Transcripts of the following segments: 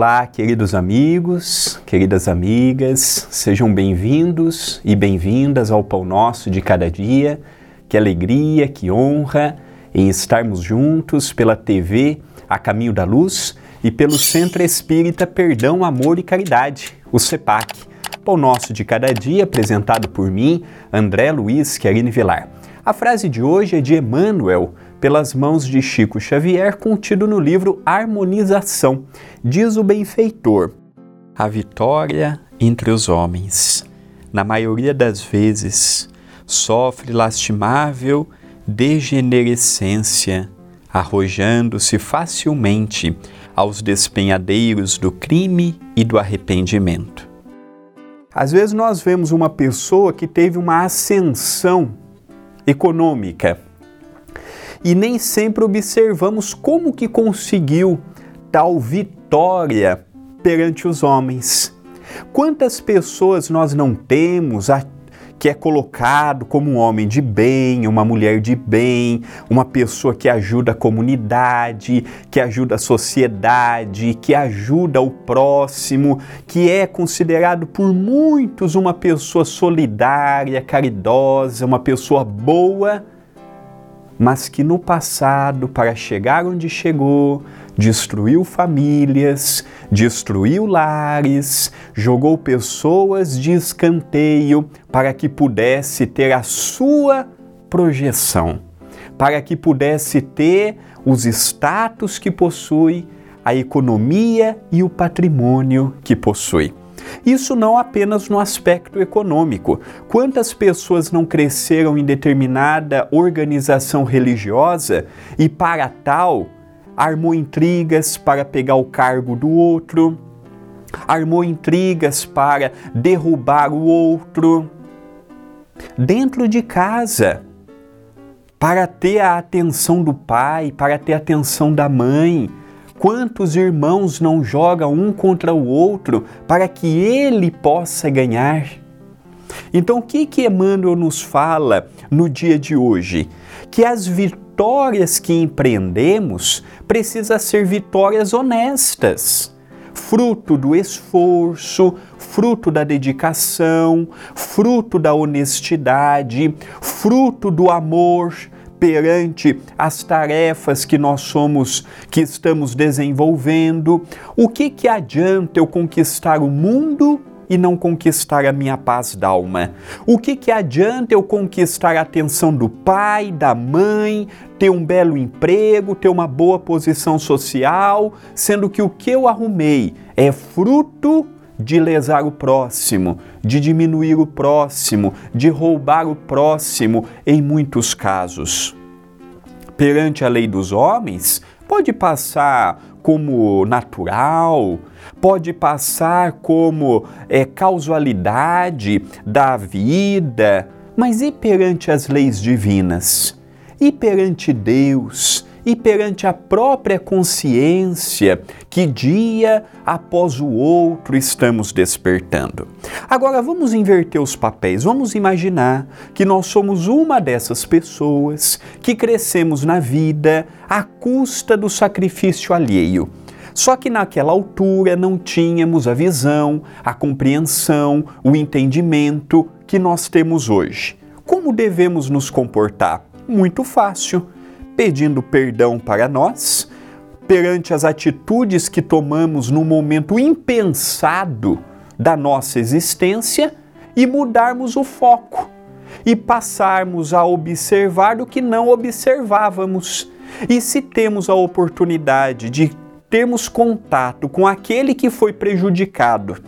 Olá, queridos amigos, queridas amigas, sejam bem-vindos e bem-vindas ao Pão Nosso de cada dia. Que alegria, que honra em estarmos juntos pela TV A Caminho da Luz e pelo Centro Espírita Perdão, Amor e Caridade, o CEPAC. Pão Nosso de cada dia, apresentado por mim, André Luiz Querine Vilar. A frase de hoje é de Emmanuel, pelas mãos de Chico Xavier, contido no livro Harmonização. Diz o benfeitor: A vitória entre os homens, na maioria das vezes, sofre lastimável degenerescência, arrojando-se facilmente aos despenhadeiros do crime e do arrependimento. Às vezes nós vemos uma pessoa que teve uma ascensão econômica, e nem sempre observamos como que conseguiu tal vitória perante os homens. Quantas pessoas nós não temos que é colocado como um homem de bem, uma mulher de bem, uma pessoa que ajuda a comunidade, que ajuda a sociedade, que ajuda o próximo, que é considerado por muitos uma pessoa solidária, caridosa, uma pessoa boa, mas que no passado, para chegar onde chegou, destruiu famílias, destruiu lares, jogou pessoas de escanteio para que pudesse ter a sua projeção, para que pudesse ter os status que possui, a economia e o patrimônio que possui. Isso não apenas no aspecto econômico. Quantas pessoas não cresceram em determinada organização religiosa e, para tal, armou intrigas para pegar o cargo do outro, armou intrigas para derrubar o outro, dentro de casa, para ter a atenção do pai, para ter a atenção da mãe Quantos irmãos não jogam um contra o outro para que ele possa ganhar? Então, o que que Emmanuel nos fala no dia de hoje? Que as vitórias que empreendemos precisam ser vitórias honestas, fruto do esforço, fruto da dedicação, fruto da honestidade, fruto do amor, perante as tarefas que nós somos, que estamos desenvolvendo. O que que adianta eu conquistar o mundo e não conquistar a minha paz d'alma? O que que adianta eu conquistar a atenção do pai, da mãe, ter um belo emprego, ter uma boa posição social, sendo que o que eu arrumei é fruto de lesar o próximo, de diminuir o próximo, de roubar o próximo, em muitos casos. Perante a lei dos homens, pode passar como natural, pode passar como é, causalidade da vida, mas e perante as leis divinas? E perante Deus? E perante a própria consciência que dia após o outro estamos despertando. Agora vamos inverter os papéis, vamos imaginar que nós somos uma dessas pessoas que crescemos na vida à custa do sacrifício alheio. Só que naquela altura não tínhamos a visão, a compreensão, o entendimento que nós temos hoje. Como devemos nos comportar? Muito fácil pedindo perdão para nós perante as atitudes que tomamos no momento impensado da nossa existência e mudarmos o foco e passarmos a observar o que não observávamos. E se temos a oportunidade de termos contato com aquele que foi prejudicado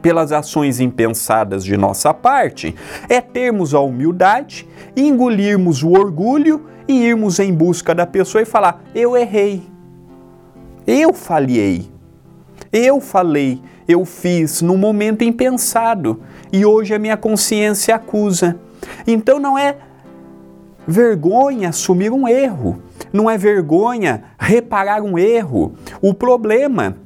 pelas ações impensadas de nossa parte, é termos a humildade, engolirmos o orgulho e irmos em busca da pessoa e falar: eu errei, eu falhei, eu falei, eu fiz no momento impensado. E hoje a minha consciência acusa. Então não é vergonha assumir um erro, não é vergonha reparar um erro. O problema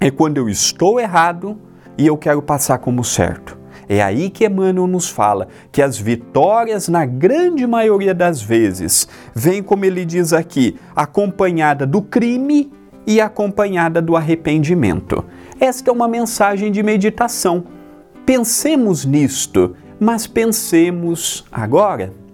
é quando eu estou errado e eu quero passar como certo. É aí que Emmanuel nos fala que as vitórias, na grande maioria das vezes, vêm, como ele diz aqui, acompanhada do crime e acompanhada do arrependimento. Esta é uma mensagem de meditação. Pensemos nisto, mas pensemos agora.